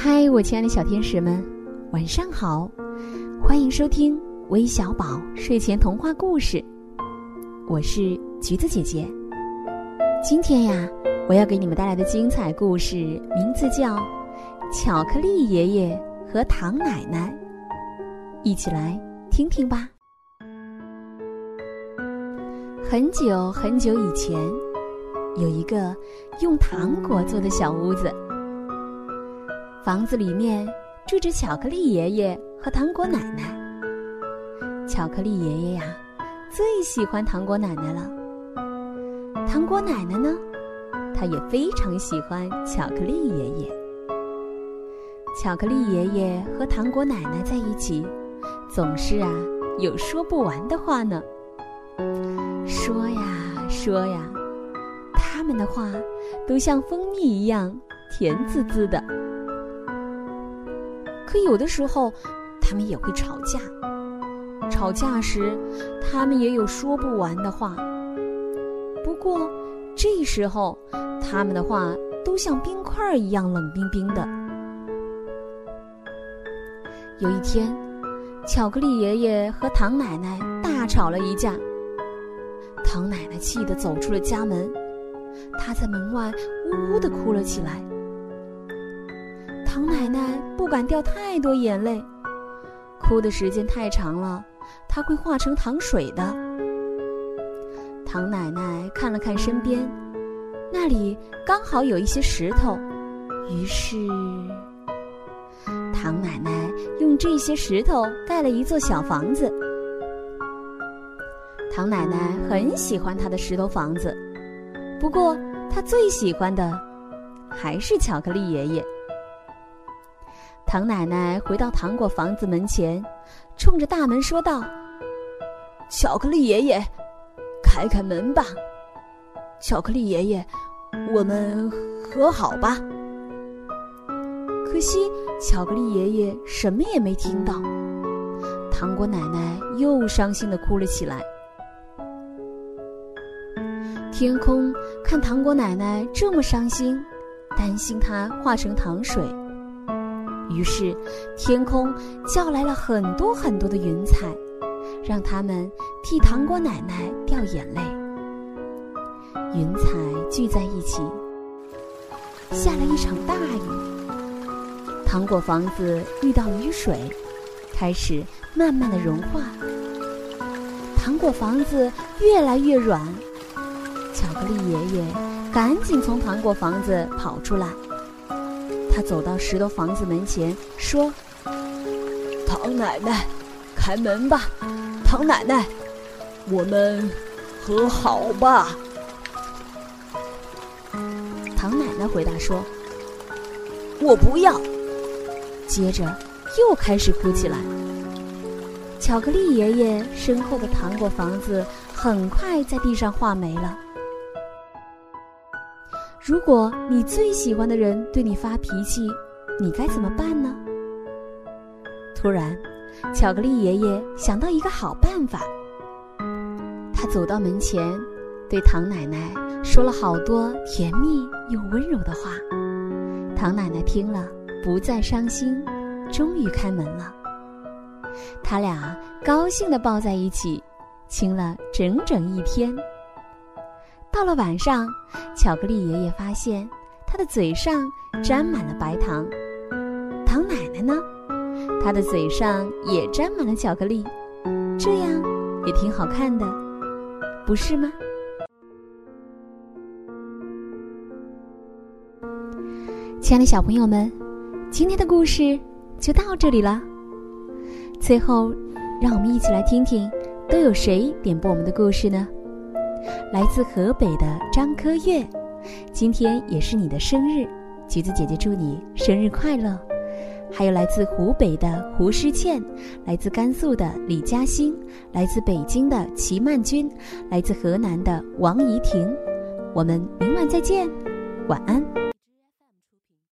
嗨，我亲爱的小天使们，晚上好！欢迎收听微小宝睡前童话故事，我是橘子姐姐。今天呀，我要给你们带来的精彩故事名字叫《巧克力爷爷和糖奶奶》，一起来听听吧。很久很久以前，有一个用糖果做的小屋子。房子里面住着巧克力爷爷和糖果奶奶。巧克力爷爷呀，最喜欢糖果奶奶了。糖果奶奶呢，她也非常喜欢巧克力爷爷。巧克力爷爷和糖果奶奶在一起，总是啊有说不完的话呢。说呀说呀，他们的话都像蜂蜜一样甜滋滋的。可有的时候，他们也会吵架。吵架时，他们也有说不完的话。不过，这时候，他们的话都像冰块一样冷冰冰的。有一天，巧克力爷爷和糖奶奶大吵了一架。糖奶奶气得走出了家门，她在门外呜呜的哭了起来。唐奶奶不敢掉太多眼泪，哭的时间太长了，她会化成糖水的。唐奶奶看了看身边，那里刚好有一些石头，于是，唐奶奶用这些石头盖了一座小房子。唐奶奶很喜欢她的石头房子，不过她最喜欢的还是巧克力爷爷。糖奶奶回到糖果房子门前，冲着大门说道：“巧克力爷爷，开开门吧！巧克力爷爷，我们和好吧。”可惜，巧克力爷爷什么也没听到。糖果奶奶又伤心的哭了起来。天空看糖果奶奶这么伤心，担心她化成糖水。于是，天空叫来了很多很多的云彩，让他们替糖果奶奶掉眼泪。云彩聚在一起，下了一场大雨。糖果房子遇到雨水，开始慢慢的融化。糖果房子越来越软，巧克力爷爷赶紧从糖果房子跑出来。他走到石头房子门前，说：“糖奶奶，开门吧！糖奶奶，我们和好吧。”糖奶奶回答说：“我不要。”接着又开始哭起来。巧克力爷爷身后的糖果房子很快在地上化没了。如果你最喜欢的人对你发脾气，你该怎么办呢？突然，巧克力爷爷想到一个好办法。他走到门前，对唐奶奶说了好多甜蜜又温柔的话。唐奶奶听了，不再伤心，终于开门了。他俩高兴地抱在一起，亲了整整一天。到了晚上，巧克力爷爷发现他的嘴上沾满了白糖，糖奶奶呢，她的嘴上也沾满了巧克力，这样也挺好看的，不是吗？亲爱的小朋友们，今天的故事就到这里了。最后，让我们一起来听听都有谁点播我们的故事呢？来自河北的张科月，今天也是你的生日，橘子姐姐祝你生日快乐。还有来自湖北的胡诗倩，来自甘肃的李嘉欣，来自北京的齐曼君，来自河南的王怡婷。我们明晚再见，晚安。